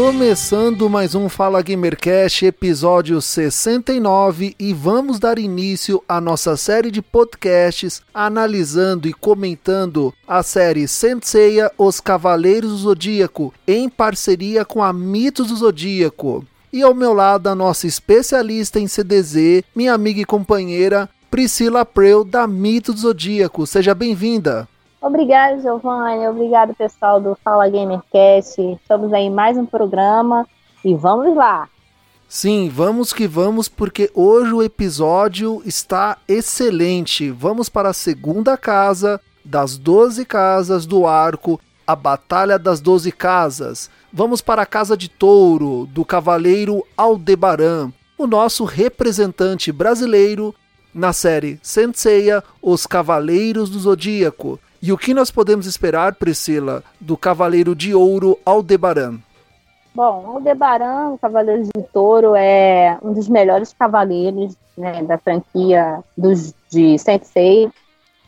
Começando mais um Fala Gamercast, episódio 69, e vamos dar início à nossa série de podcasts analisando e comentando a série Senseiya Os Cavaleiros do Zodíaco, em parceria com a Mitos do Zodíaco. E ao meu lado, a nossa especialista em CDZ, minha amiga e companheira Priscila Preu, da Mitos do Zodíaco. Seja bem-vinda! Obrigada, Giovanni. Obrigado, pessoal do Fala Gamercast. Estamos aí em mais um programa e vamos lá. Sim, vamos que vamos, porque hoje o episódio está excelente. Vamos para a segunda casa das 12 casas do arco, a Batalha das 12 Casas. Vamos para a Casa de Touro, do Cavaleiro Aldebaran, o nosso representante brasileiro na série Senseiya, Os Cavaleiros do Zodíaco. E o que nós podemos esperar, Priscila, do Cavaleiro de Ouro Aldebaran? Bom, Aldebaran, o Cavaleiro de Touro, é um dos melhores cavaleiros né, da franquia dos, de Sensei.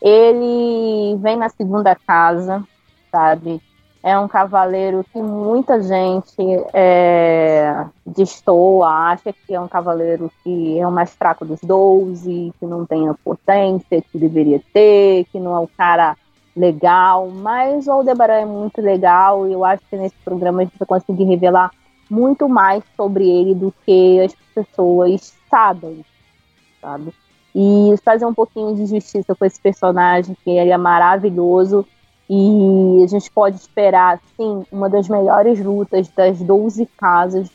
Ele vem na segunda casa, sabe? É um cavaleiro que muita gente é, destoa, acha que é um cavaleiro que é o mais fraco dos 12, que não tem a potência que deveria ter, que não é o cara legal, mas o Aldebaran é muito legal e eu acho que nesse programa a gente vai conseguir revelar muito mais sobre ele do que as pessoas sabem, sabe? E fazer um pouquinho de justiça com esse personagem, que ele é maravilhoso e a gente pode esperar, sim, uma das melhores lutas das 12 casas,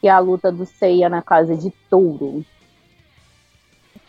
que é a luta do Seiya na casa de Touro.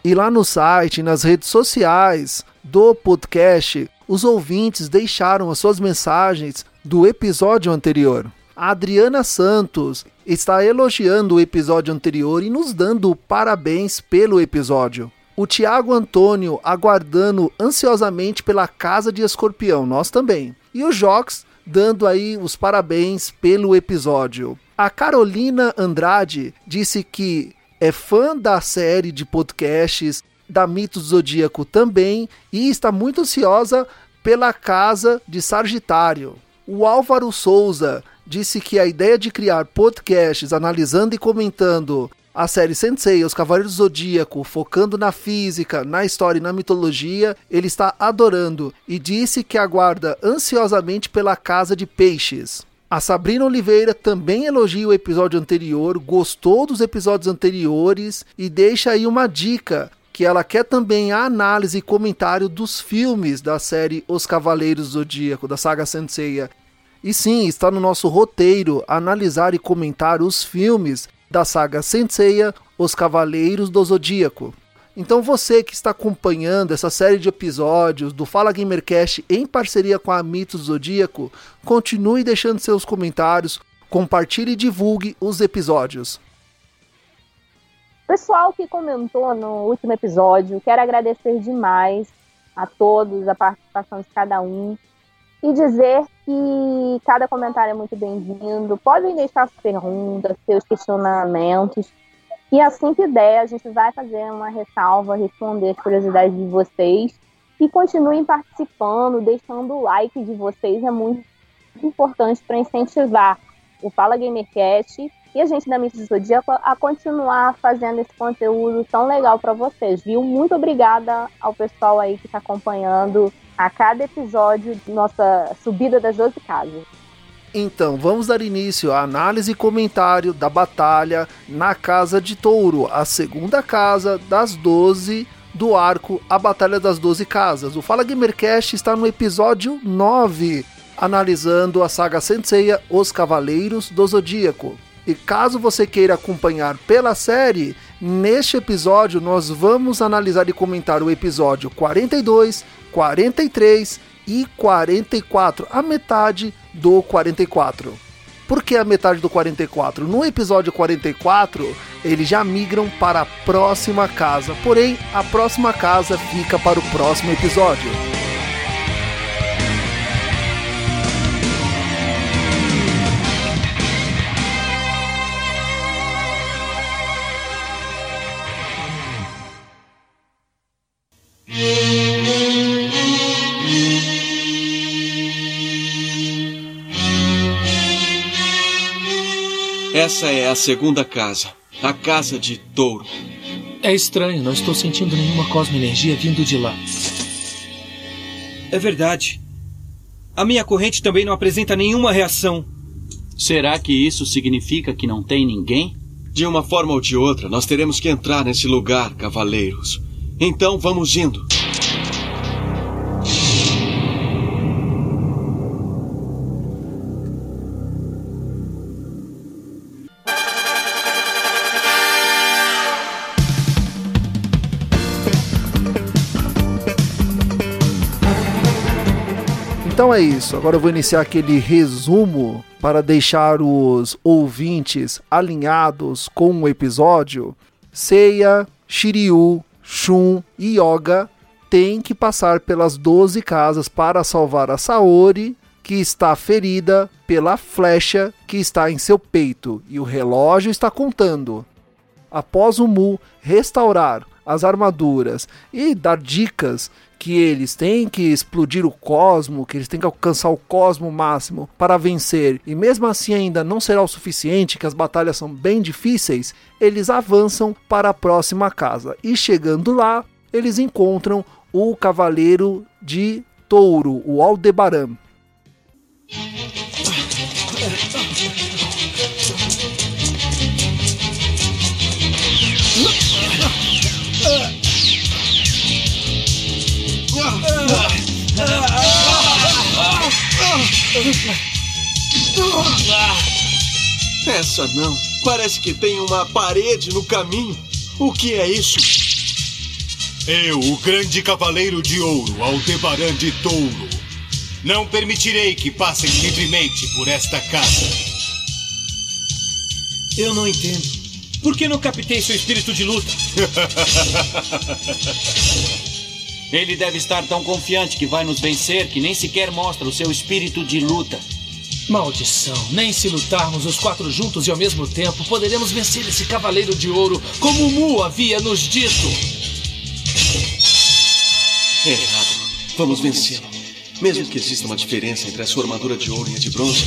E lá no site, nas redes sociais do podcast, os ouvintes deixaram as suas mensagens do episódio anterior. A Adriana Santos está elogiando o episódio anterior e nos dando parabéns pelo episódio. O Tiago Antônio aguardando ansiosamente pela Casa de Escorpião, nós também. E o Jox dando aí os parabéns pelo episódio. A Carolina Andrade disse que é fã da série de podcasts da Mitos do Zodíaco também e está muito ansiosa pela casa de Sagitário. O Álvaro Souza disse que a ideia de criar podcasts analisando e comentando a série Sensei, Os Cavaleiros do Zodíaco, focando na física, na história e na mitologia, ele está adorando e disse que aguarda ansiosamente pela Casa de Peixes. A Sabrina Oliveira também elogia o episódio anterior, gostou dos episódios anteriores e deixa aí uma dica que ela quer também a análise e comentário dos filmes da série Os Cavaleiros do Zodíaco, da saga Senseiya. E sim, está no nosso roteiro analisar e comentar os filmes da saga Senseiya, Os Cavaleiros do Zodíaco. Então você que está acompanhando essa série de episódios do Fala Gamercast em parceria com a Mitos Zodíaco, continue deixando seus comentários, compartilhe e divulgue os episódios. Pessoal que comentou no último episódio, quero agradecer demais a todos a participação de cada um e dizer que cada comentário é muito bem-vindo. Podem deixar suas perguntas, seus questionamentos. E assim que der, a gente vai fazer uma ressalva, responder as curiosidades de vocês. E continuem participando, deixando o like de vocês, é muito importante para incentivar o Fala Gamercast e a gente da Mídia do Zodíaco a continuar fazendo esse conteúdo tão legal para vocês, viu? Muito obrigada ao pessoal aí que está acompanhando a cada episódio nossa subida das 12 casas. Então, vamos dar início à análise e comentário da batalha na Casa de Touro, a segunda casa das 12 do arco A Batalha das 12 Casas. O Fala Gamercast está no episódio 9, analisando a saga Senseiya Os Cavaleiros do Zodíaco. E caso você queira acompanhar pela série, neste episódio nós vamos analisar e comentar o episódio 42, 43 e 44, a metade do 44. Por que a metade do 44? No episódio 44, eles já migram para a próxima casa, porém, a próxima casa fica para o próximo episódio. Essa é a segunda casa, a casa de Touro. É estranho, não estou sentindo nenhuma cosmoenergia vindo de lá. É verdade. A minha corrente também não apresenta nenhuma reação. Será que isso significa que não tem ninguém? De uma forma ou de outra, nós teremos que entrar nesse lugar, cavaleiros. Então vamos indo. Então é isso. Agora eu vou iniciar aquele resumo para deixar os ouvintes alinhados com o episódio. Seiya, Shiryu, Shun e Yoga têm que passar pelas 12 casas para salvar a Saori, que está ferida pela flecha que está em seu peito e o relógio está contando. Após o Mu restaurar as armaduras e dar dicas que eles têm que explodir o cosmo, que eles têm que alcançar o cosmo máximo para vencer, e mesmo assim ainda não será o suficiente, que as batalhas são bem difíceis, eles avançam para a próxima casa. E chegando lá, eles encontram o cavaleiro de touro, o Aldebaran. Essa não. Parece que tem uma parede no caminho. O que é isso? Eu, o grande cavaleiro de ouro, Aldebaran de Touro, não permitirei que passem livremente por esta casa. Eu não entendo. Por que não captei seu espírito de luta? Ele deve estar tão confiante que vai nos vencer que nem sequer mostra o seu espírito de luta. Maldição, nem se lutarmos os quatro juntos e ao mesmo tempo poderemos vencer esse cavaleiro de ouro, como o Mu havia nos dito. É errado. Vamos vencê-lo. Mesmo que exista uma diferença entre a sua armadura de ouro e a de bronze,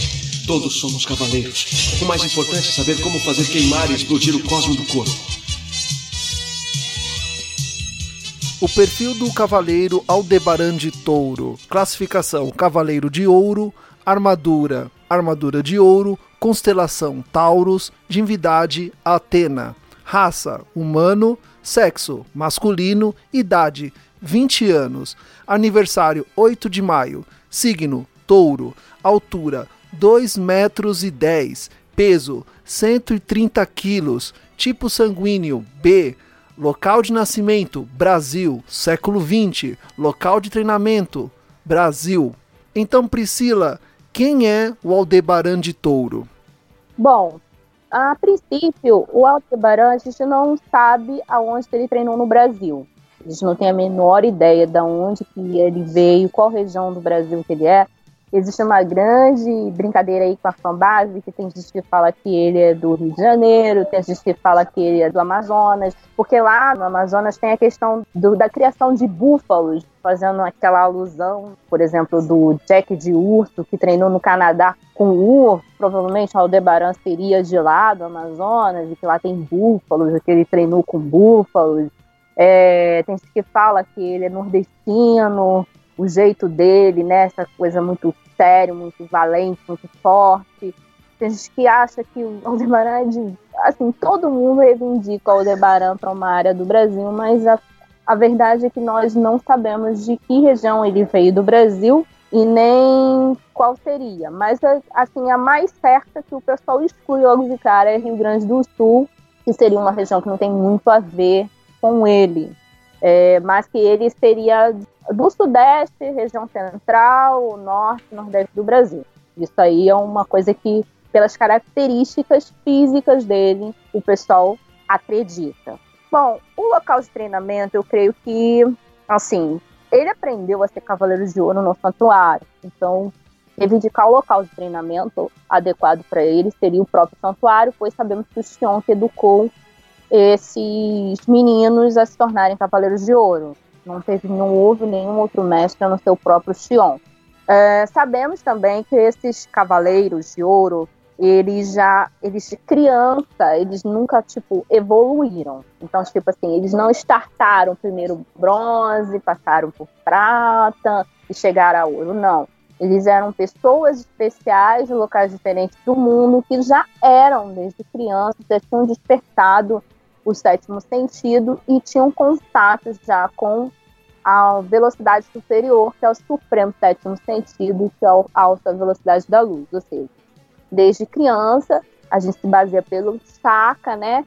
todos somos cavaleiros. O mais importante é saber como fazer queimar e explodir o cosmo do corpo. O perfil do cavaleiro Aldebaran de Touro. Classificação: Cavaleiro de Ouro. Armadura: Armadura de Ouro. Constelação: Taurus. Divindade: Atena. Raça: Humano. Sexo: Masculino. Idade: 20 anos. Aniversário: 8 de maio. Signo: Touro. Altura: 2 metros e 10. Peso: 130 quilos. Tipo sanguíneo: B. Local de nascimento: Brasil, século 20. Local de treinamento: Brasil. Então, Priscila, quem é o Aldebaran de Touro? Bom, a princípio, o Aldebaran a gente não sabe aonde ele treinou no Brasil. A gente não tem a menor ideia de onde que ele veio, qual região do Brasil que ele é. Existe uma grande brincadeira aí com a fanbase, que tem gente que fala que ele é do Rio de Janeiro, tem gente que fala que ele é do Amazonas, porque lá no Amazonas tem a questão do, da criação de búfalos, fazendo aquela alusão, por exemplo, do Jack de Urso, que treinou no Canadá com urso, provavelmente o Aldebaran seria de lá do Amazonas, e que lá tem búfalos, que ele treinou com búfalos. É, tem gente que fala que ele é nordestino, o jeito dele, né? Essa coisa muito sério, muito valente, muito forte. Tem gente que acha que o Aldebaran é de. Assim, todo mundo reivindica o Aldebaran para uma área do Brasil, mas a, a verdade é que nós não sabemos de que região ele veio do Brasil e nem qual seria. Mas, assim, a mais certa que o pessoal exclui logo de cara é Rio Grande do Sul, que seria uma região que não tem muito a ver com ele. É, mas que ele seria do Sudeste, região central, Norte, Nordeste do Brasil. Isso aí é uma coisa que pelas características físicas dele, o pessoal acredita. Bom, o local de treinamento, eu creio que, assim, ele aprendeu a ser Cavaleiro de Ouro no santuário. Então, reivindicar o local de treinamento adequado para ele seria o próprio santuário, pois sabemos que o Xion que educou esses meninos a se tornarem Cavaleiros de Ouro. Não, teve, não houve nenhum outro mestre no seu próprio Xion. É, sabemos também que esses Cavaleiros de Ouro eles já, eles de criança, eles nunca, tipo, evoluíram. Então, tipo assim, eles não startaram primeiro bronze, passaram por prata e chegaram a ouro, não. Eles eram pessoas especiais de locais diferentes do mundo que já eram, desde criança, já tinham despertado o sétimo sentido e tinham contatos já com a velocidade superior, que é o supremo sétimo sentido, que é a alta velocidade da luz. Ou seja, desde criança, a gente se baseia pelo Chaka, né?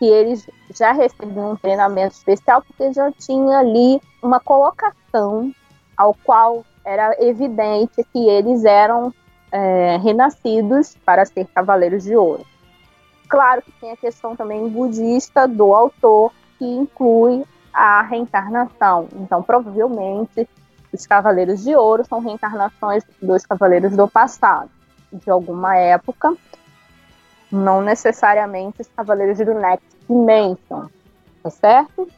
Que eles já recebiam um treinamento especial porque já tinha ali uma colocação ao qual era evidente que eles eram é, renascidos para ser cavaleiros de ouro. Claro que tem a questão também budista do autor, que inclui a reencarnação. Então, provavelmente, os cavaleiros de ouro são reencarnações dos cavaleiros do passado de alguma época, não necessariamente os Cavaleiros do Next Dimension, tá certo?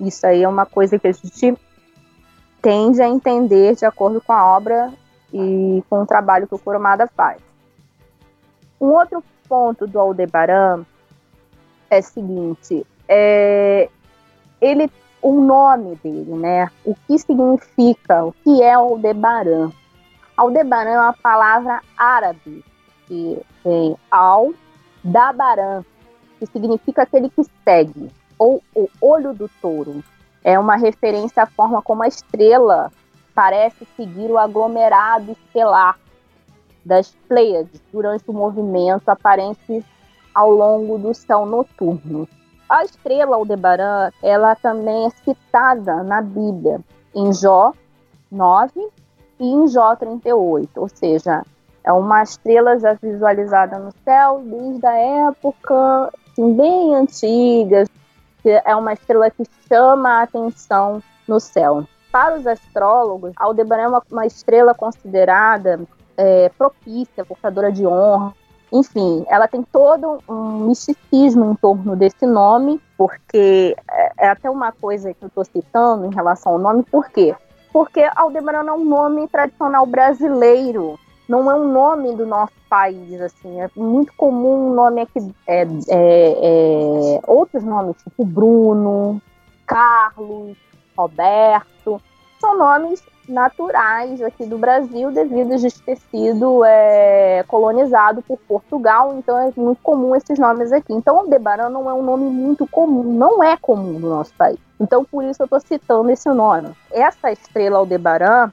Isso aí é uma coisa que a gente tende a entender de acordo com a obra e com o trabalho que o Kurumada faz. Um outro ponto do Aldebaran é o seguinte, é, ele, o nome dele, né? O que significa, o que é Aldebaran? Aldebaran é uma palavra árabe que vem al dabaran, que significa aquele que segue, ou o olho do touro. É uma referência à forma como a estrela parece seguir o aglomerado estelar das Pleiades durante o movimento aparente ao longo do céu noturno. A estrela Aldebaran, ela também é citada na Bíblia, em Jó 9, e em Jó 38, ou seja, é uma estrela já visualizada no céu desde a época assim, bem antiga, é uma estrela que chama a atenção no céu. Para os astrólogos, Aldebaran é uma, uma estrela considerada é, propícia, portadora de honra. Enfim, ela tem todo um misticismo em torno desse nome, porque é, é até uma coisa que eu estou citando em relação ao nome, por quê? porque Aldebaran é um nome tradicional brasileiro, não é um nome do nosso país, assim, é muito comum o nome aqui, é, é, é, outros nomes, tipo Bruno, Carlos, Roberto, são nomes naturais aqui do Brasil devido a gente ter sido é, colonizado por Portugal, então é muito comum esses nomes aqui. Então Aldebaran não é um nome muito comum, não é comum no nosso país. Então por isso eu estou citando esse nome. Essa estrela Aldebaran,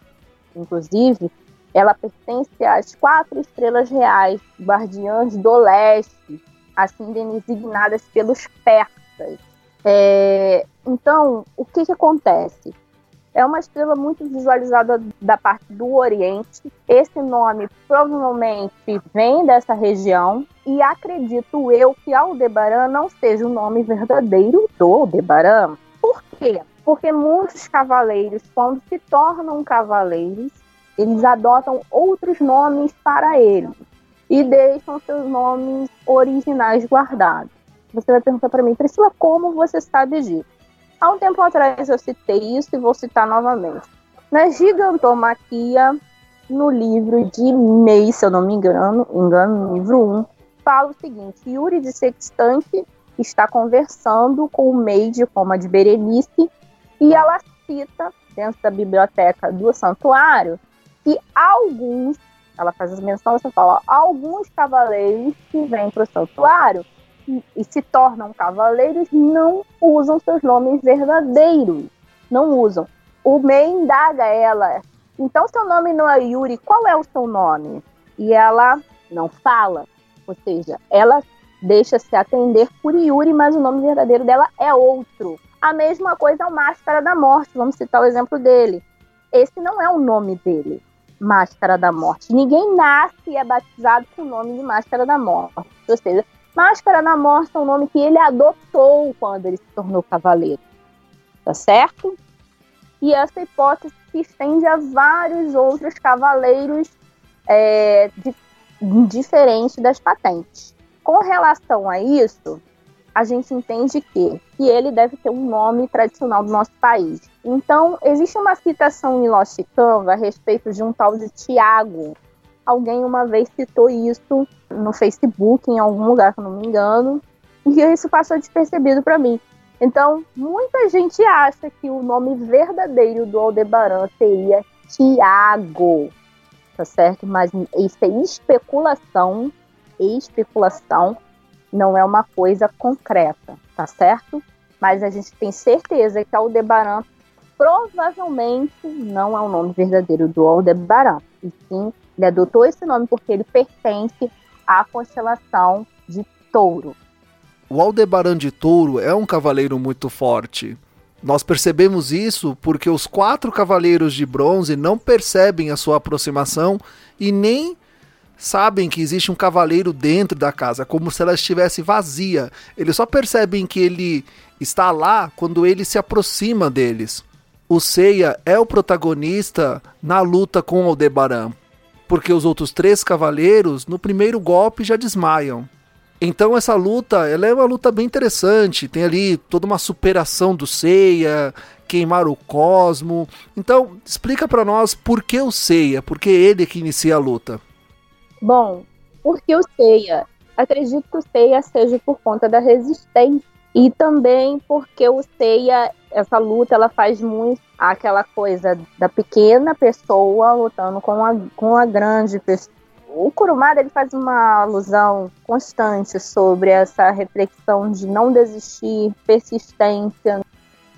inclusive, ela pertence às quatro estrelas reais, guardiãs do leste, assim designadas pelos persas. É, então, o que, que acontece? É uma estrela muito visualizada da parte do Oriente. Esse nome provavelmente vem dessa região e acredito eu que Aldebaran não seja o nome verdadeiro do Aldebaran. Por quê? Porque muitos cavaleiros, quando se tornam cavaleiros, eles adotam outros nomes para eles e deixam seus nomes originais guardados. Você vai perguntar para mim, Priscila, como você sabe disso? Há um tempo atrás eu citei isso e vou citar novamente. Na gigantomaquia, no livro de May, se eu não me engano, engano livro 1, fala o seguinte: Yuri de Sextante está conversando com o May de Roma de Berenice e ela cita, dentro da biblioteca do santuário, que alguns, ela faz as menções, ela fala, alguns cavaleiros que vêm para o santuário e se tornam cavaleiros não usam seus nomes verdadeiros. Não usam. O Mei indaga ela. Então, seu nome não é Yuri, qual é o seu nome? E ela não fala. Ou seja, ela deixa se atender por Yuri, mas o nome verdadeiro dela é outro. A mesma coisa é o Máscara da Morte, vamos citar o exemplo dele. Esse não é o nome dele. Máscara da Morte. Ninguém nasce e é batizado com o nome de Máscara da Morte. Ou seja, Máscara da Morte é um nome que ele adotou quando ele se tornou cavaleiro. Tá certo? E essa hipótese se estende a vários outros cavaleiros é, de, diferentes das patentes. Com relação a isso, a gente entende que, que ele deve ter um nome tradicional do nosso país. Então, existe uma citação em Lost Canva a respeito de um tal de Tiago. Alguém uma vez citou isso no Facebook, em algum lugar, se não me engano, e isso passou despercebido para mim. Então, muita gente acha que o nome verdadeiro do Aldebaran seria Tiago, tá certo? Mas isso é especulação, especulação, não é uma coisa concreta, tá certo? Mas a gente tem certeza que Aldebaran provavelmente não é o nome verdadeiro do Aldebaran, e sim, ele adotou esse nome porque ele pertence à constelação de Touro. O Aldebaran de Touro é um cavaleiro muito forte. Nós percebemos isso porque os quatro cavaleiros de bronze não percebem a sua aproximação e nem sabem que existe um cavaleiro dentro da casa, como se ela estivesse vazia. Eles só percebem que ele está lá quando ele se aproxima deles. O Seiya é o protagonista na luta com Aldebaran, porque os outros três cavaleiros no primeiro golpe já desmaiam. Então essa luta, ela é uma luta bem interessante. Tem ali toda uma superação do Seiya, queimar o cosmo. Então, explica para nós por que o Seiya, por que ele que inicia a luta. Bom, porque o Seiya? Acredito que o Seiya seja por conta da resistência e também porque o Seiya, essa luta, ela faz muito aquela coisa da pequena pessoa lutando com a, com a grande pessoa o Kurumada ele faz uma alusão constante sobre essa reflexão de não desistir, persistência,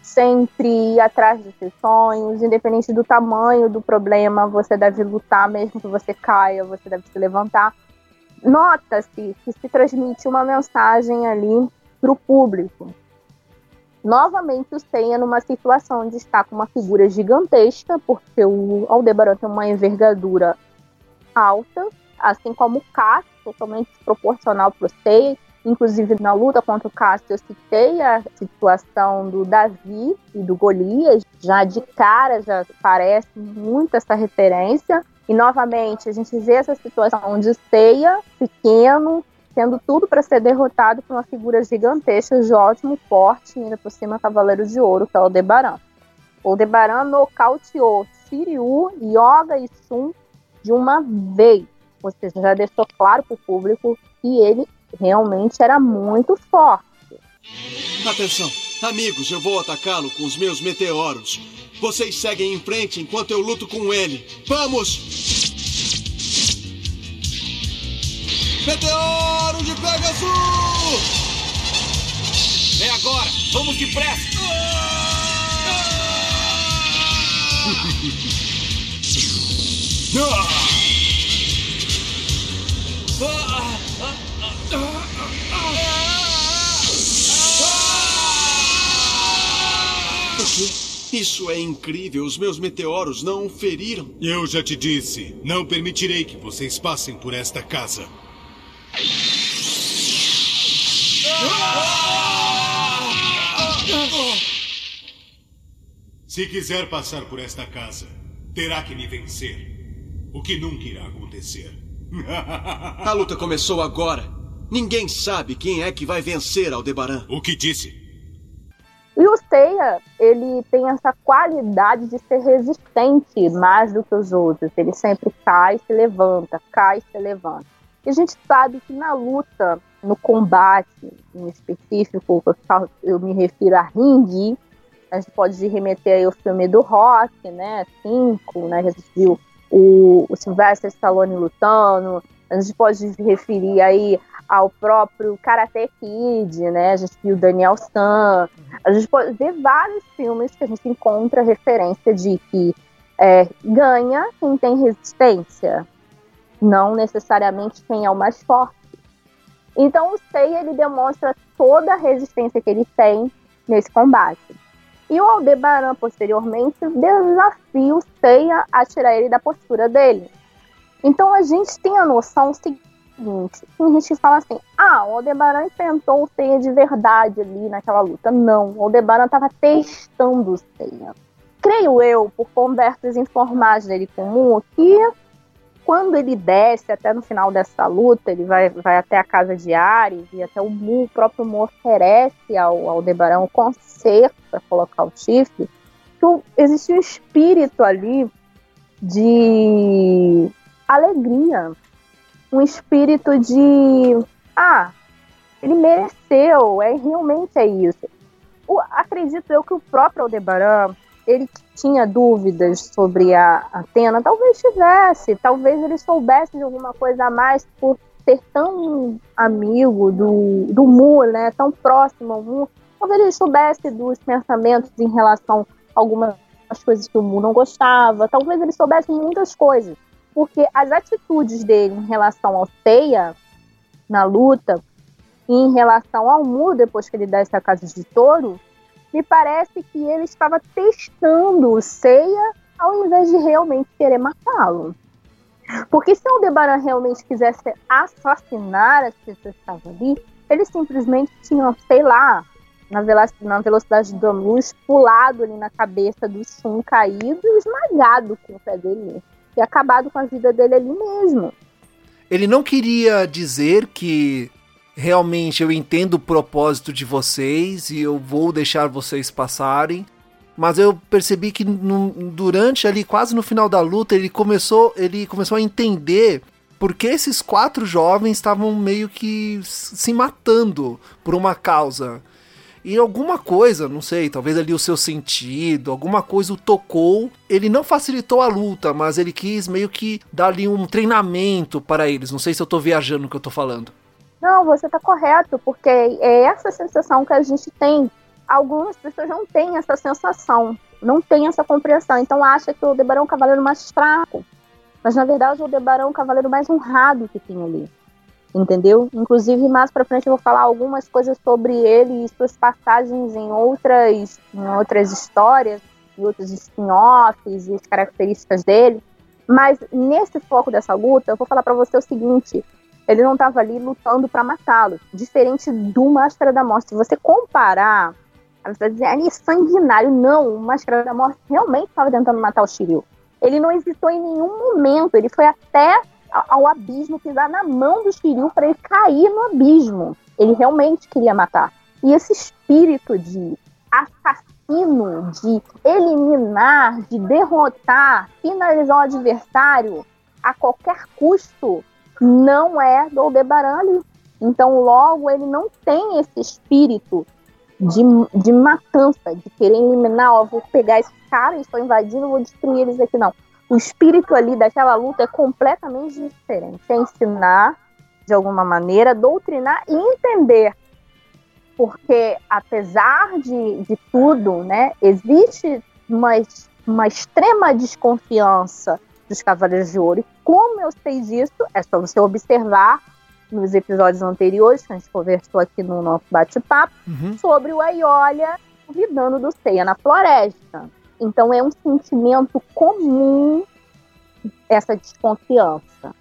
sempre ir atrás dos seus sonhos, independente do tamanho do problema, você deve lutar, mesmo que você caia, você deve se levantar. Nota-se que se transmite uma mensagem ali para o público. Novamente, o Seiya numa situação de estar com uma figura gigantesca, porque o Aldebaran tem uma envergadura alta, assim como o Cássio, totalmente desproporcional para o Seiya. Inclusive, na luta contra o Cássio, eu citei a situação do Davi e do Golias. Já de cara, já parece muito essa referência. E, novamente, a gente vê essa situação de Seiya, pequeno, tendo tudo para ser derrotado por uma figura gigantesca, de ótimo porte, ainda por cima Cavaleiro de Ouro, que é o Aldebaran. O Aldebaran nocauteou Shiryu, Yoga e Sun de uma vez ou seja, já deixou claro para o público que ele realmente era muito forte. Atenção, amigos, eu vou atacá-lo com os meus meteoros. Vocês seguem em frente enquanto eu luto com ele. Vamos! Meteoro Pegasus! É agora! Vamos depressa! Isso é incrível. Os meus meteoros não o feriram. Eu já te disse. Não permitirei que vocês passem por esta casa. Se quiser passar por esta casa, terá que me vencer. O que nunca irá acontecer. A luta começou agora. Ninguém sabe quem é que vai vencer Aldebaran. O que disse? E o Seiya, ele tem essa qualidade de ser resistente mais do que os outros. Ele sempre cai e se levanta, cai e se levanta. E a gente sabe que na luta, no combate em específico, eu me refiro a ringue, a gente pode remeter aí ao filme do Rock, né? Cinco, né? A gente viu o, o Sylvester Stallone lutando, a gente pode referir aí ao próprio Karate Kid, né? A gente viu Daniel San, a gente pode ver vários filmes que a gente encontra referência de que é, ganha quem tem resistência, não necessariamente quem é o mais forte. Então o Seiya ele demonstra toda a resistência que ele tem nesse combate. E o Aldebaran, posteriormente, desafia o Seiya a tirar ele da postura dele. Então a gente tem a noção seguinte: a gente fala assim, ah, o Aldebaran enfrentou o Seiya de verdade ali naquela luta. Não, o Aldebaran estava testando o Seiya. Creio eu, por conversas informais dele com o que quando ele desce até no final dessa luta, ele vai, vai até a casa de Ares e até o Mu, o próprio Mu oferece ao Aldebaran o conserto para colocar o chifre, que existe um espírito ali de alegria, um espírito de ah, ele mereceu, é realmente é isso. O, acredito eu que o próprio Aldebaran ele tinha dúvidas sobre a Atena, talvez tivesse, talvez ele soubesse de alguma coisa a mais por ser tão amigo do, do Mu, né, tão próximo ao Mu, talvez ele soubesse dos pensamentos em relação a algumas coisas que o Mu não gostava, talvez ele soubesse muitas coisas, porque as atitudes dele em relação ao Seiya na luta e em relação ao Mu depois que ele desce a casa de touro me parece que ele estava testando o Seiya ao invés de realmente querer matá-lo. Porque se o Aldebaran realmente quisesse assassinar as pessoas que estavam ali, ele simplesmente tinha, sei lá, na, velocidade da luz, pulado ali na cabeça do Shun caído e esmagado com o pé dele. E acabado com a vida dele ali mesmo. Ele não queria dizer que realmente eu entendo o propósito de vocês e eu vou deixar vocês passarem. Mas eu percebi que no, durante ali, quase no final da luta, ele começou, ele começou a entender por que esses quatro jovens estavam meio que se matando por uma causa. E alguma coisa, não sei, talvez ali o seu sentido, alguma coisa o tocou. Ele não facilitou a luta, mas ele quis meio que dar ali um treinamento para eles. Não sei se eu tô viajando no que eu tô falando. Não, você está correto, porque é essa sensação que a gente tem. Algumas pessoas não têm essa sensação, não têm essa compreensão. Então acha que o Debarão é o cavaleiro mais fraco. Mas na verdade o Debarão é o cavaleiro mais honrado que tem ali. Entendeu? Inclusive, mais pra frente eu vou falar algumas coisas sobre ele e suas passagens em outras, em outras histórias, em outros spin-offs e as características dele. Mas nesse foco dessa luta, eu vou falar para você o seguinte: ele não estava ali lutando para matá-lo. Diferente do Máscara da Morte. Se você comparar, você vai dizer, ali sanguinário. Não, o Máscara da Morte realmente estava tentando matar o Shiryu. Ele não hesitou em nenhum momento. Ele foi até ao abismo pisar na mão do Shiryu para ele cair no abismo. Ele realmente queria matar. E esse espírito de assassino, de eliminar, de derrotar, finalizar o adversário a qualquer custo, não é do Aldebaran ali. Então, logo, ele não tem esse espírito de, de matança, de querer eliminar, ó, vou pegar esse cara e estou invadindo, vou destruir eles aqui, não. O espírito ali daquela luta é completamente diferente. É ensinar, de alguma maneira, doutrinar e entender. Porque, apesar de, de tudo, né, existe uma, uma extrema desconfiança dos Cavaleiros de Ouro. E como eu sei disso, é só você observar nos episódios anteriores, que a gente conversou aqui no nosso bate-papo, uhum. sobre o Aiolia convidando do Ceia na floresta. Então é um sentimento comum essa desconfiança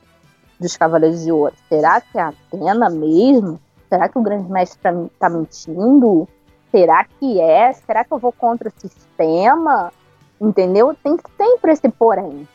dos Cavaleiros de Ouro. Será que é a Atena mesmo? Será que o Grande Mestre está tá mentindo? Será que é? Será que eu vou contra o sistema? Entendeu? Tem sempre esse porém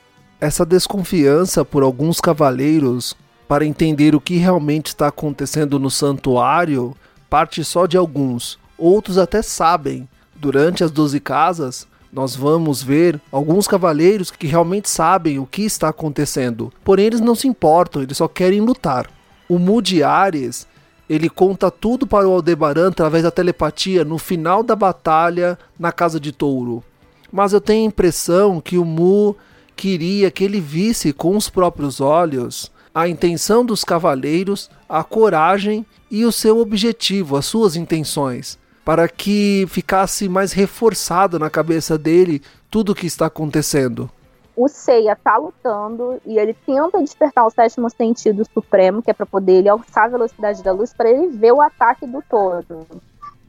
essa desconfiança por alguns cavaleiros para entender o que realmente está acontecendo no santuário parte só de alguns. Outros até sabem. Durante as Doze Casas, nós vamos ver alguns cavaleiros que realmente sabem o que está acontecendo. Porém, eles não se importam, eles só querem lutar. O Mu de Ares, ele conta tudo para o Aldebaran através da telepatia no final da batalha na Casa de Touro. Mas eu tenho a impressão que o Mu queria que ele visse com os próprios olhos a intenção dos cavaleiros, a coragem e o seu objetivo, as suas intenções, para que ficasse mais reforçado na cabeça dele tudo o que está acontecendo. O Seiya tá lutando e ele tenta despertar o sétimo sentido supremo, que é para poder ele alçar a velocidade da luz para ele ver o ataque do touro.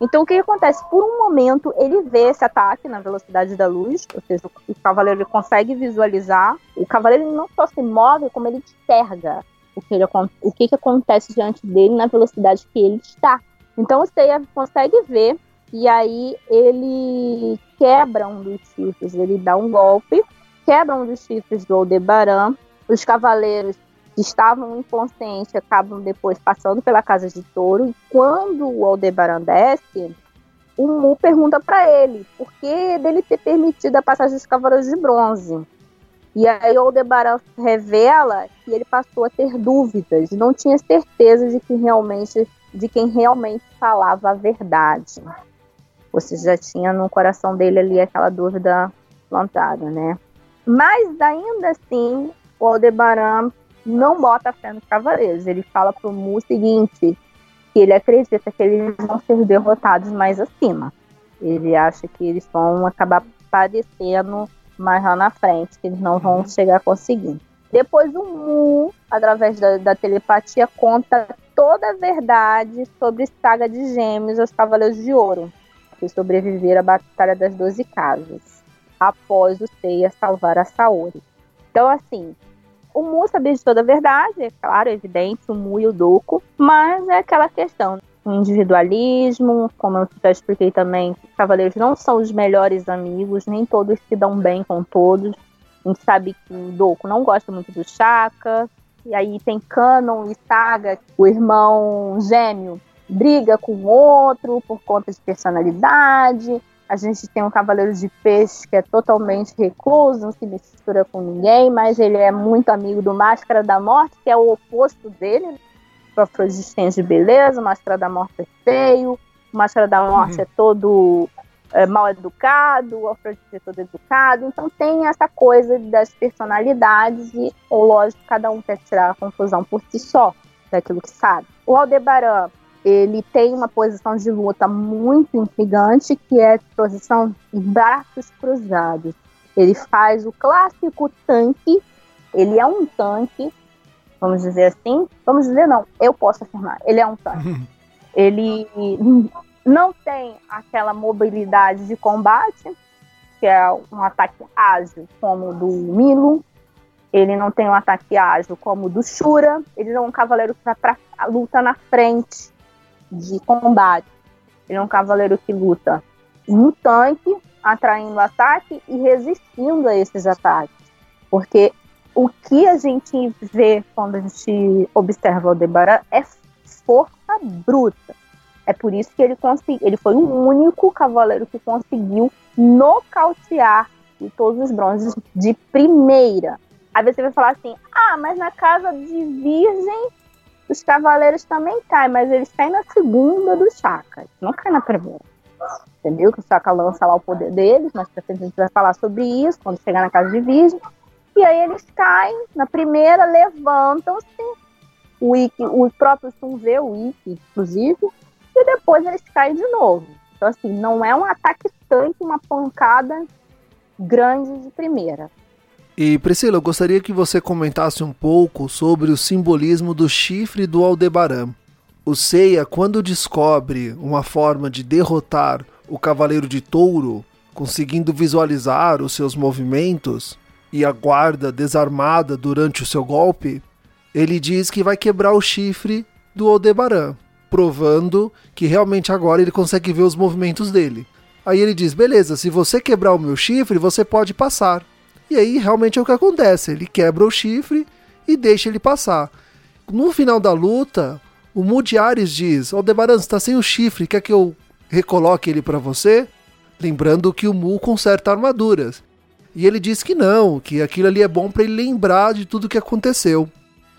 Então o que acontece? Por um momento ele vê esse ataque na velocidade da luz, ou seja, o cavaleiro consegue visualizar. O cavaleiro não só se move, como ele enxerga o que, ele, o que, que acontece diante dele na velocidade que ele está. Então o Seiya consegue ver e aí ele quebra um dos chifres, ele dá um golpe, quebra um dos chifres do Aldebaran. Os cavaleiros estavam inconscientes acabam depois passando pela casa de touro. E quando o Aldebaran desce, o Mu pergunta para ele por que dele ter permitido a passagem dos cavaleiros de bronze. E aí o Aldebaran revela que ele passou a ter dúvidas, não tinha certeza de que realmente de quem realmente falava a verdade. Ou seja, já tinha no coração dele ali aquela dúvida plantada, né? Mas ainda assim, o Aldebaran não bota fé nos cavaleiros. Ele fala pro Mu o seguinte, que ele acredita que eles vão ser derrotados mais acima. Ele acha que eles vão acabar padecendo mais lá na frente, que eles não vão uhum. chegar a conseguir. Depois o Mu, através da, da, telepatia, conta toda a verdade sobre Saga de Gêmeos aos Cavaleiros de Ouro, que sobreviveram à Batalha das Doze Casas, após o Seiya salvar a Saori. Então, assim, o Mu sabia de toda a verdade, é claro, é evidente, o Mu e o Doku, mas é aquela questão, o individualismo, como eu já expliquei também, os cavaleiros não são os melhores amigos, nem todos se dão bem com todos. A gente sabe que o Doku não gosta muito do Shaka, e aí tem Canon e Saga, o irmão gêmeo briga com o outro por conta de personalidade. A gente tem um cavaleiro de peixe que é totalmente recluso, não se mistura com ninguém, mas ele é muito amigo do Máscara da Morte, que é o oposto dele. O afrodiscente de beleza, o Máscara da Morte é feio, o Máscara da Morte uhum. é todo é, mal educado, o afrodiscente é todo educado. Então tem essa coisa das personalidades e, lógico, cada um quer tirar a conclusão por si só daquilo que sabe. O Aldebaran ele tem uma posição de luta muito intrigante, que é a posição de braços cruzados. Ele faz o clássico tanque, ele é um tanque, vamos dizer assim. Vamos dizer, não, eu posso afirmar, ele é um tanque. ele não tem aquela mobilidade de combate, que é um ataque ágil como o do Milo. Ele não tem um ataque ágil como o do Shura. Ele não é um cavaleiro que vai pra luta na frente de combate. Ele é um cavaleiro que luta no tanque, atraindo ataque e resistindo a esses ataques. Porque o que a gente vê quando a gente observa o Aldebaran é força bruta. É por isso que ele conseguiu, ele foi o único cavaleiro que conseguiu nocautear todos os bronzes de primeira. Aí você vai falar assim: ah, mas na casa de Virgem os cavaleiros também caem, mas eles caem na segunda do Chaka. Não cai na primeira. Entendeu? Que o Chaka lança lá o poder deles, mas a gente vai falar sobre isso quando chegar na casa de Virgem. E aí eles caem na primeira, levantam-se. O, o próprio Sun vê o Ikki, inclusive, e depois eles caem de novo. Então, assim, não é um ataque tanque, uma pancada grande de primeira. E Priscila, eu gostaria que você comentasse um pouco sobre o simbolismo do chifre do Aldebaran. O Seiya, quando descobre uma forma de derrotar o Cavaleiro de Touro, conseguindo visualizar os seus movimentos e a guarda desarmada durante o seu golpe, ele diz que vai quebrar o chifre do Aldebaran, provando que realmente agora ele consegue ver os movimentos dele. Aí ele diz: beleza, se você quebrar o meu chifre, você pode passar. E aí realmente é o que acontece. Ele quebra o chifre e deixa ele passar. No final da luta, o Mudiares diz: Aldebaran, você tá sem o chifre, quer que eu recoloque ele para você? Lembrando que o Mu conserta armaduras. E ele diz que não, que aquilo ali é bom para ele lembrar de tudo que aconteceu.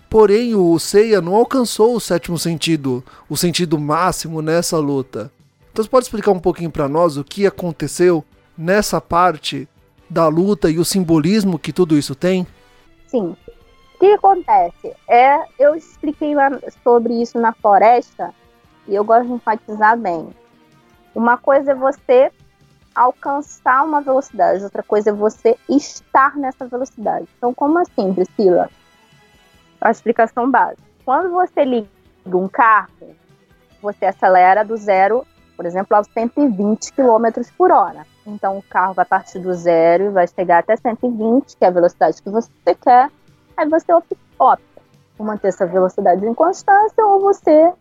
Porém, o Seiya não alcançou o sétimo sentido, o sentido máximo nessa luta. Então você pode explicar um pouquinho para nós o que aconteceu nessa parte da luta e o simbolismo que tudo isso tem? Sim. O que acontece? É, eu expliquei sobre isso na floresta e eu gosto de enfatizar bem. Uma coisa é você alcançar uma velocidade, outra coisa é você estar nessa velocidade. Então, como assim, Priscila? A explicação básica. Quando você liga um carro, você acelera do zero por exemplo, aos 120 km por hora. Então o carro vai partir do zero e vai chegar até 120, que é a velocidade que você quer. Aí você opta por manter essa velocidade em constância ou você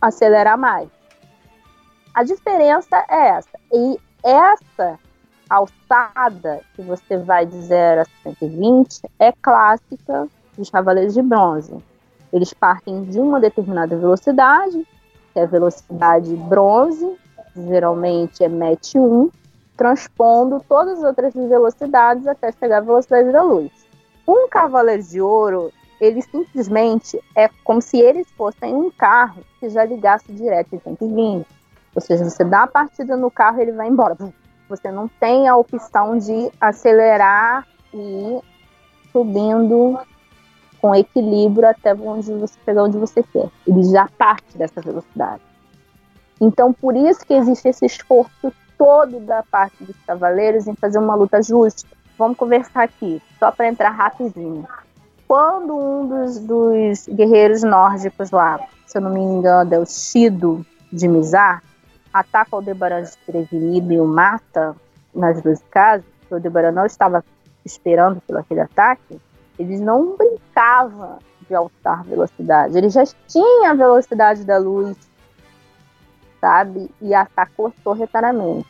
acelerar mais. A diferença é essa. E essa alçada que você vai de 0 a 120 é clássica dos cavaleiros de bronze. Eles partem de uma determinada velocidade, que é a velocidade bronze, geralmente é MET 1, transpondo todas as outras velocidades até chegar à velocidade da luz. Um cavaleiro de ouro, ele simplesmente é como se eles fossem um carro que já ligasse direto em 120. Ou seja, você dá a partida no carro ele vai embora. Você não tem a opção de acelerar e ir subindo com equilíbrio até onde você pegar onde você quer. Ele já parte dessa velocidade. Então, por isso que existe esse esforço todo da parte dos cavaleiros em fazer uma luta justa. Vamos conversar aqui, só para entrar rapidinho. Quando um dos, dos, guerreiros nórdicos lá, se eu não me engano, é o Shido de Mizar, ataca o Aldebaran desprevenido e o mata nas duas casas, o Aldebaran não estava esperando pelo aquele ataque, eles não brincavam de alçar velocidade. Ele já tinha a velocidade da luz, sabe? E atacou sorrateiramente.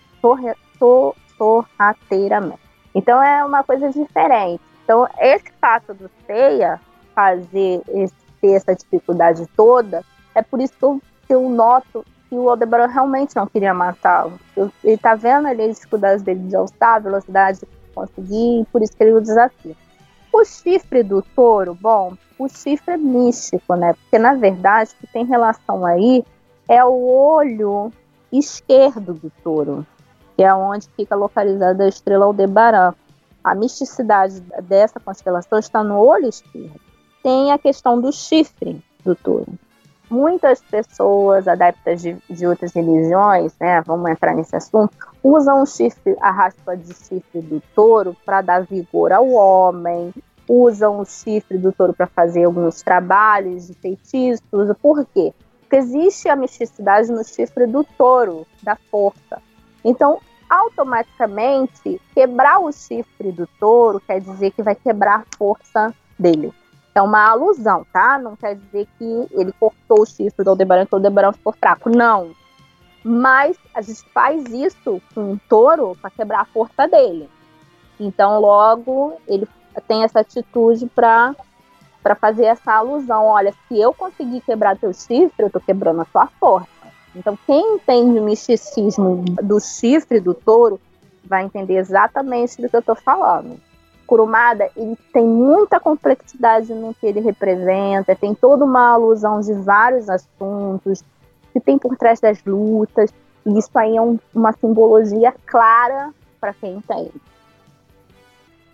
sorrateiramente. Então é uma coisa diferente. Então, esse fato do Ceia fazer esse, ter essa dificuldade toda, é por isso que eu, que eu noto que o Aldebaran realmente não queria matá-lo. Ele tá vendo ali as dificuldades dele de alçar, a velocidade de conseguir, por isso que ele o desafia. O chifre do touro, bom, o chifre é místico, né? Porque na verdade o que tem relação aí é o olho esquerdo do touro, que é onde fica localizada a estrela Aldebaran. A misticidade dessa constelação está no olho esquerdo. Tem a questão do chifre do touro. Muitas pessoas adeptas de, de outras religiões, né, vamos entrar nesse assunto, usam o chifre, a raspa de chifre do touro para dar vigor ao homem, usam o chifre do touro para fazer alguns trabalhos de feitiços. Por quê? Porque existe a misticidade no chifre do touro, da força. Então, automaticamente, quebrar o chifre do touro quer dizer que vai quebrar a força dele. É uma alusão, tá? Não quer dizer que ele cortou o chifre do Aldebaran, que o Aldebaran ficou fraco. Não. Mas a gente faz isso com um touro para quebrar a força dele. Então, logo, ele tem essa atitude para para fazer essa alusão, olha, se eu conseguir quebrar teu chifre, eu estou quebrando a sua força. Então, quem entende o misticismo do chifre do touro vai entender exatamente do que eu estou falando. Kurumada, ele tem muita complexidade no que ele representa, tem toda uma alusão de vários assuntos que tem por trás das lutas, e isso aí é um, uma simbologia clara para quem entende.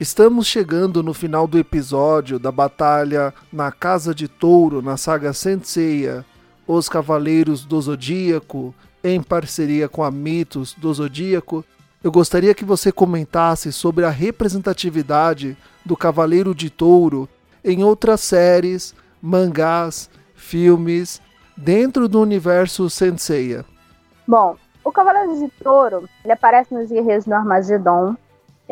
Estamos chegando no final do episódio da batalha na Casa de Touro na saga Senseiya, Os Cavaleiros do Zodíaco, em parceria com a Mitos do Zodíaco. Eu gostaria que você comentasse sobre a representatividade do Cavaleiro de Touro em outras séries, mangás, filmes, dentro do universo Senseiya. Bom, o Cavaleiro de Touro ele aparece nos Guerreiros do Armagedon,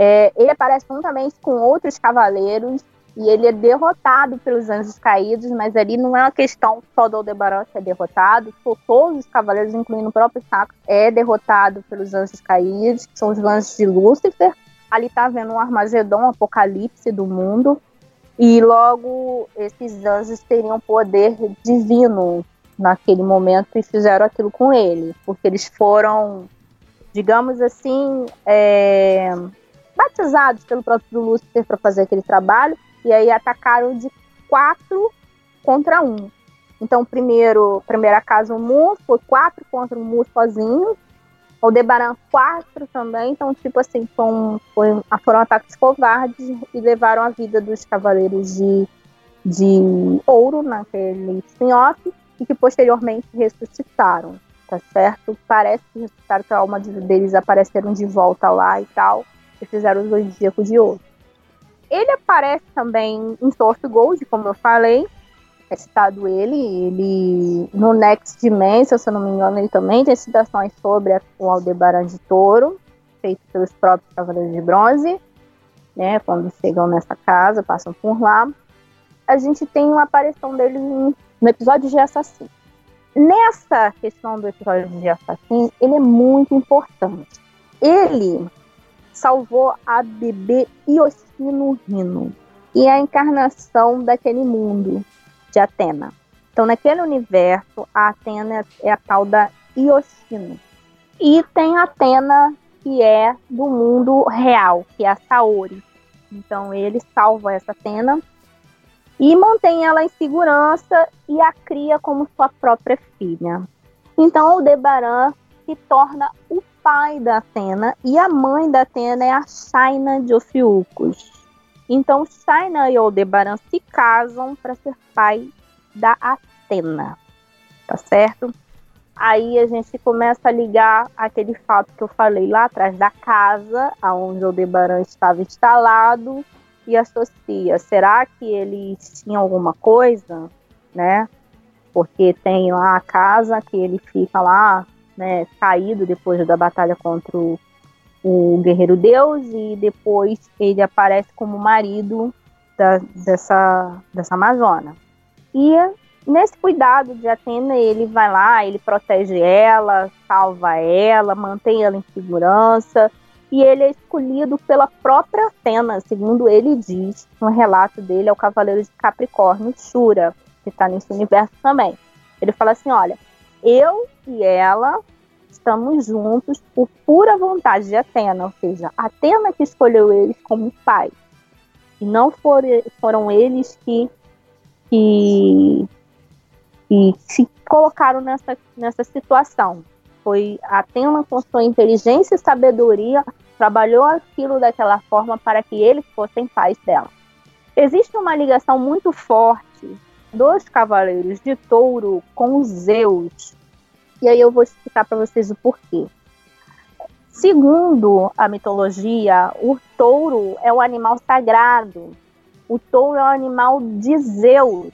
é, ele aparece juntamente com outros cavaleiros e ele é derrotado pelos anjos caídos, mas ali não é uma questão só do Aldebaran que é derrotado, todos os cavaleiros, incluindo o próprio Saco, é derrotado pelos anjos caídos, que são os anjos de Lúcifer. Ali tá vendo um Armagedon, um apocalipse do mundo, e logo esses anjos teriam poder divino naquele momento e fizeram aquilo com ele, porque eles foram, digamos assim, é, batizados pelo próprio Lúcifer para fazer aquele trabalho, e aí atacaram de quatro contra um. Então, primeiro, primeira casa o Mu, foi quatro contra o Mu sozinho. Aldebaran quatro também. Então, tipo assim, foram, foram ataques covardes e levaram a vida dos cavaleiros de, de ouro naquele spin-off e que posteriormente ressuscitaram, tá certo? Parece que ressuscitaram, que a alma deles apareceram de volta lá e tal que fizeram o Zodíaco de Ouro. Ele aparece também em Source Gold, como eu falei, é citado ele, ele no Next Dimension, se eu não me engano, ele também tem citações sobre o Aldebaran de Touro, feito pelos próprios Cavaleiros de Bronze, né, quando chegam nessa casa, passam por lá. A gente tem uma aparição dele no episódio de Assassino. Nessa questão do episódio de Assassino, ele é muito importante. Ele salvou a bebê Yoshino Rino e a encarnação daquele mundo de Atena. Então, naquele universo, a Atena é a tal da Yoshino. E tem a Atena, que é do mundo real, que é a Saori. Então, ele salva essa Atena e mantém ela em segurança e a cria como sua própria filha. Então, Aldebaran se torna o pai da Atena e a mãe da Atena é a Shaina de Ofiucos. Então, Shaina e Aldebaran se casam para ser pai da Atena, tá certo? Aí a gente começa a ligar aquele fato que eu falei lá atrás da casa, aonde Aldebaran estava instalado, e associa. Será que eles tinham alguma coisa, né? Porque tem lá a casa que ele fica lá, né, caído depois da batalha contra o, o Guerreiro Deus e depois ele aparece como marido da, dessa, dessa Amazona. E nesse cuidado de Atena, ele vai lá, ele protege ela, salva ela, mantém ela em segurança, e ele é escolhido pela própria Atena, segundo ele diz no relato dele ao Cavaleiro de Capricórnio, Shura, que está nesse universo também. Ele fala assim: olha, eu e ela estamos juntos por pura vontade de Atena, ou seja, Atena que escolheu eles como pai. E não for, foram eles que, que, que se colocaram nessa, nessa situação. Foi Atena com sua inteligência e sabedoria trabalhou aquilo daquela forma para que eles fossem pais dela. Existe uma ligação muito forte dos cavaleiros de touro com Zeus. E aí eu vou explicar para vocês o porquê. Segundo a mitologia, o touro é um animal sagrado. O touro é um animal de Zeus.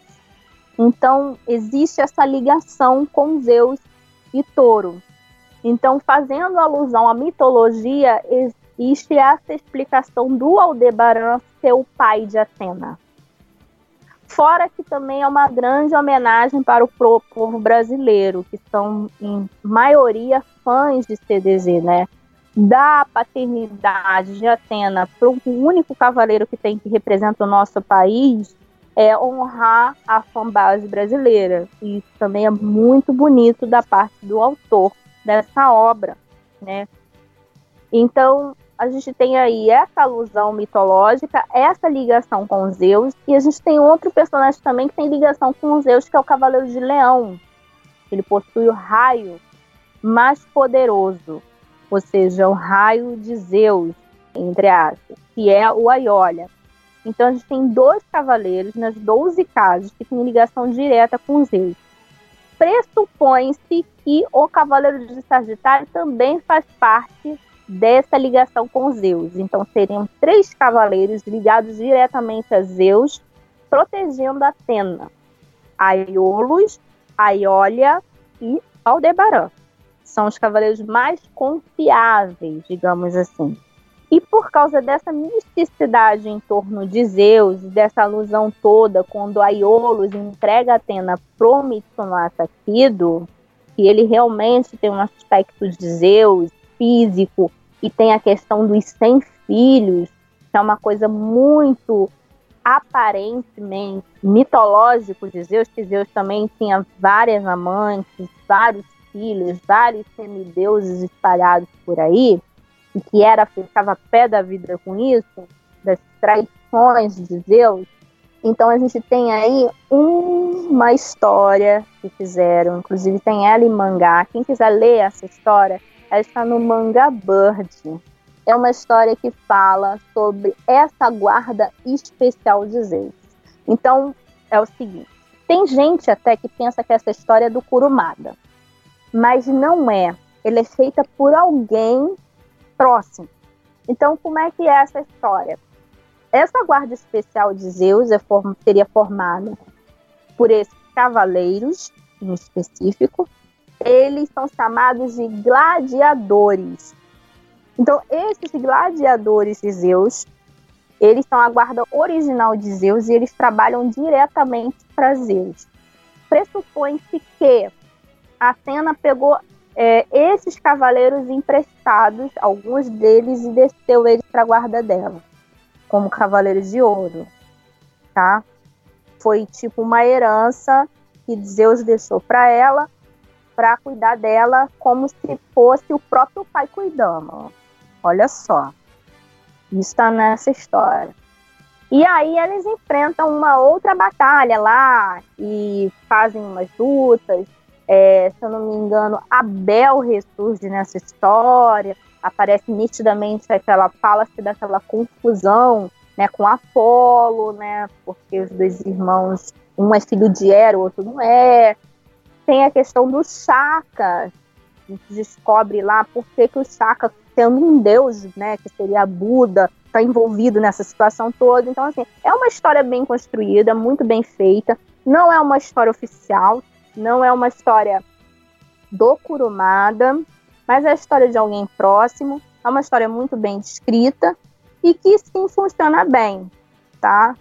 Então, existe essa ligação com Zeus e touro. Então, fazendo alusão à mitologia, existe essa explicação do Aldebaran ser o pai de Atena. Fora que também é uma grande homenagem para o povo brasileiro, que são, em maioria, fãs de CDZ, né? Da paternidade de Atena para o único cavaleiro que tem que representa o nosso país é honrar a fanbase brasileira. E isso também é muito bonito da parte do autor dessa obra, né? Então, a gente tem aí essa alusão mitológica, essa ligação com Zeus, e a gente tem outro personagem também que tem ligação com Zeus, que é o Cavaleiro de Leão. Ele possui o raio mais poderoso, ou seja, o raio de Zeus, entre aspas, que é o Aiolia. Então a gente tem dois cavaleiros nas 12 casas que têm ligação direta com Zeus pressupõe-se que o Cavaleiro de Sagitário também faz parte dessa ligação com Zeus. Então seriam três cavaleiros ligados diretamente a Zeus, protegendo Atena, Aiolos, Aiolia e Aldebaran. São os cavaleiros mais confiáveis, digamos assim. E por causa dessa misticidade em torno de Zeus, dessa alusão toda, quando Aiolos entrega Atena pro Mitsumasa Kido, que ele realmente tem um aspecto de Zeus físico e tem a questão dos 100 filhos, que é uma coisa muito aparentemente mitológico de Zeus, que Zeus também tinha várias amantes, vários filhos, vários semideuses espalhados por aí e que era ficava pé da vida com isso, das traições de Zeus. Então a gente tem aí uma história que fizeram, inclusive tem ela em mangá. Quem quiser ler essa história, ela está no Manga Bird. É uma história que fala sobre essa guarda especial de Zeus. Então é o seguinte: tem gente até que pensa que essa história é do Kurumada, mas não é. Ela é feita por alguém próximo. Então, como é que é essa história? Essa guarda especial de Zeus é form seria formada por esses cavaleiros, em específico, eles são chamados de gladiadores. Então, esses gladiadores de Zeus, eles são a guarda original de Zeus e eles trabalham diretamente para Zeus. Pressupõe-se que Atena pegou é, esses cavaleiros emprestados, alguns deles, e desceu eles para a guarda dela, como cavaleiros de ouro, tá? Foi tipo uma herança que Zeus deixou para ela, para cuidar dela como se fosse o próprio pai cuidando. Olha só. Isso está nessa história. E aí eles enfrentam uma outra batalha lá e fazem umas lutas. É, se eu não me engano, Abel ressurge nessa história. Aparece nitidamente aquela fala-se daquela confusão né, com Apolo, né? Porque os dois irmãos, um é filho de Hera, o outro não é. Tem a questão do Chaka. A gente descobre lá por que, que o Chaka, sendo um deus, né, que seria Buda, está envolvido nessa situação toda. Então, assim, é uma história bem construída, muito bem feita. Não é uma história oficial, não é uma história docurumada, mas é a história de alguém próximo. É uma história muito bem escrita e que sim funciona bem, tá?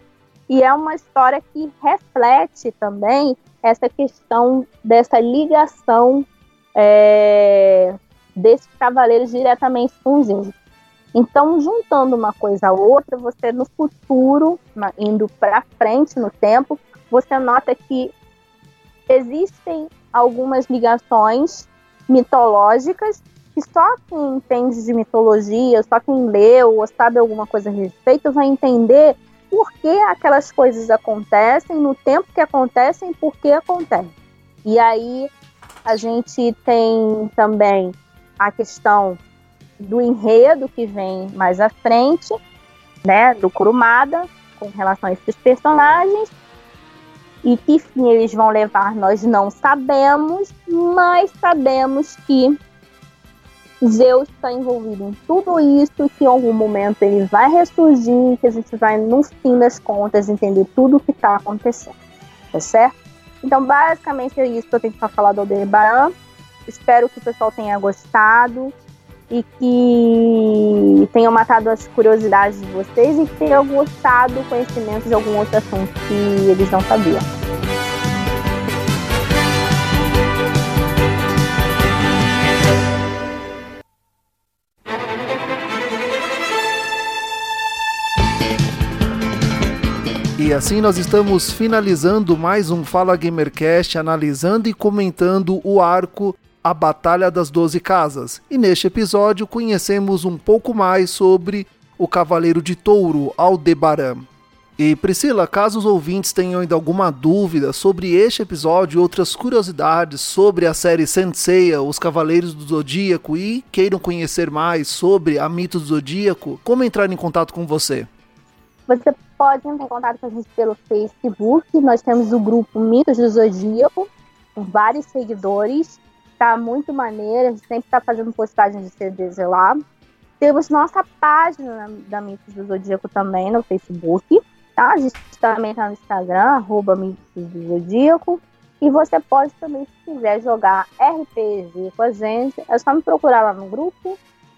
E é uma história que reflete também essa questão dessa ligação é, desses cavaleiros diretamente com os índios. Então, juntando uma coisa a outra, você no futuro, indo para frente no tempo, você nota que existem algumas ligações mitológicas que só quem entende de mitologia, só quem leu ou sabe alguma coisa a respeito vai entender por que aquelas coisas acontecem, no tempo que acontecem, por que acontecem. E aí a gente tem também a questão do enredo que vem mais à frente, né, do Kurumada, com relação a esses personagens, e que fim eles vão levar nós não sabemos, mas sabemos que Zeus está envolvido em tudo isso, que em algum momento ele vai ressurgir, que a gente vai, no fim das contas, entender tudo o que está acontecendo. Tá certo? Então, basicamente é isso que eu tenho para falar do Aldebaran. Espero que o pessoal tenha gostado e que tenham matado as curiosidades de vocês e que tenham gostado do conhecimento de algum outro assunto que eles não sabiam. E assim nós estamos finalizando mais um Fala Gamercast, analisando e comentando o arco A Batalha das Doze Casas. E neste episódio conhecemos um pouco mais sobre o Cavaleiro de Touro, Aldebaran. E Priscila, caso os ouvintes tenham ainda alguma dúvida sobre este episódio e outras curiosidades sobre a série Senseiya, Os Cavaleiros do Zodíaco e queiram conhecer mais sobre a Mito do Zodíaco, como entrar em contato com você? Você pode entrar em contato com a gente pelo Facebook. Nós temos o grupo Mitos do Zodíaco, com vários seguidores. Tá muito maneiro, a gente sempre tá fazendo postagem de CDs lá. Temos nossa página da Mitos do Zodíaco também no Facebook. Tá? A gente também tá no Instagram, arroba Mitos do Zodíaco. E você pode também, se quiser jogar RPG com a gente, é só me procurar lá no grupo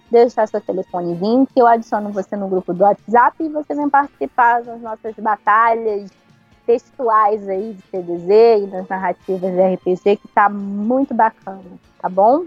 deixar seu telefonezinho, que eu adiciono você no grupo do WhatsApp e você vem participar das nossas batalhas textuais aí de CDZ e das narrativas de RPG, que tá muito bacana, tá bom?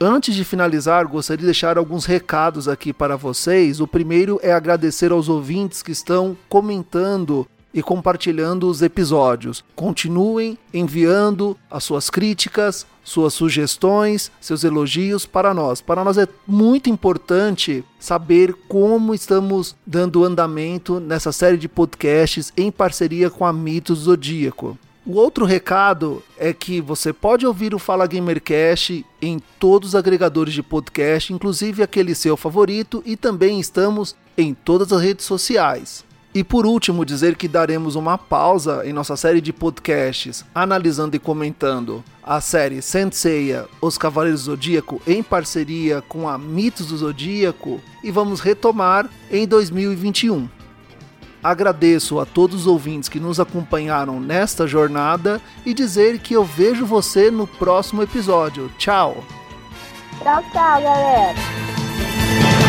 Antes de finalizar, gostaria de deixar alguns recados aqui para vocês. O primeiro é agradecer aos ouvintes que estão comentando e compartilhando os episódios. Continuem enviando as suas críticas, suas sugestões, seus elogios para nós. Para nós é muito importante saber como estamos dando andamento nessa série de podcasts em parceria com a Mitos Zodíaco. O outro recado é que você pode ouvir o Fala Gamercast em todos os agregadores de podcast, inclusive aquele seu favorito, e também estamos em todas as redes sociais. E por último, dizer que daremos uma pausa em nossa série de podcasts analisando e comentando a série Senseiya, Os Cavaleiros do Zodíaco em parceria com a Mitos do Zodíaco e vamos retomar em 2021. Agradeço a todos os ouvintes que nos acompanharam nesta jornada e dizer que eu vejo você no próximo episódio. Tchau! Tchau, tchau, galera!